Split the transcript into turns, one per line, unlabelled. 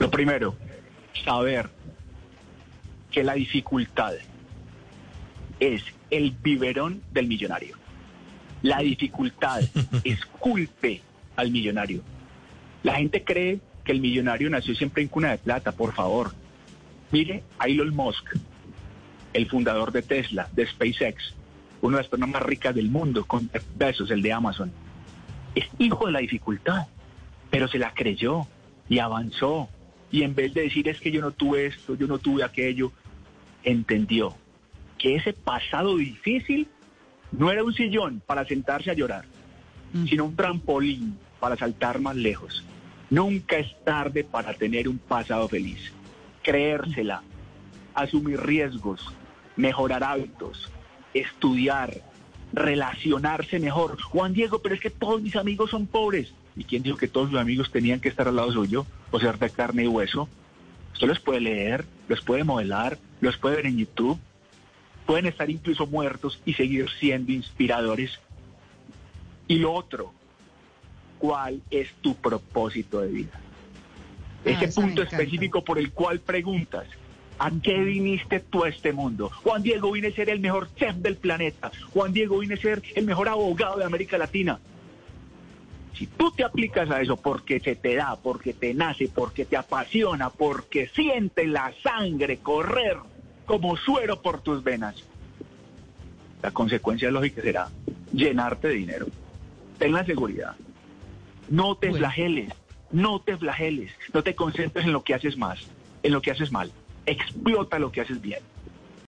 Lo primero, saber que la dificultad es el biberón del millonario. La dificultad es culpe al millonario. La gente cree que el millonario nació siempre en cuna de plata, por favor. Mire a Elon Musk, el fundador de Tesla, de SpaceX, una de las personas más ricas del mundo, con besos, el de Amazon. Es hijo de la dificultad, pero se la creyó y avanzó. Y en vez de decir es que yo no tuve esto, yo no tuve aquello, entendió que ese pasado difícil no era un sillón para sentarse a llorar, sino un trampolín para saltar más lejos. Nunca es tarde para tener un pasado feliz. Creérsela, asumir riesgos, mejorar hábitos, estudiar, relacionarse mejor. Juan Diego, pero es que todos mis amigos son pobres. ¿Y quién dijo que todos sus amigos tenían que estar al lado suyo o ser de carne y hueso? Usted los puede leer, los puede modelar, los puede ver en YouTube. Pueden estar incluso muertos y seguir siendo inspiradores. Y lo otro, ¿cuál es tu propósito de vida? Ese punto específico por el cual preguntas, ¿A qué viniste tú a este mundo? Juan Diego vine a ser el mejor chef del planeta. Juan Diego vine a ser el mejor abogado de América Latina. Si tú te aplicas a eso porque se te da, porque te nace, porque te apasiona, porque siente la sangre correr como suero por tus venas, la consecuencia lógica será llenarte de dinero. Ten la seguridad. No te flageles, no te flageles, no te concentres en lo que haces más, en lo que haces mal explota lo que haces bien.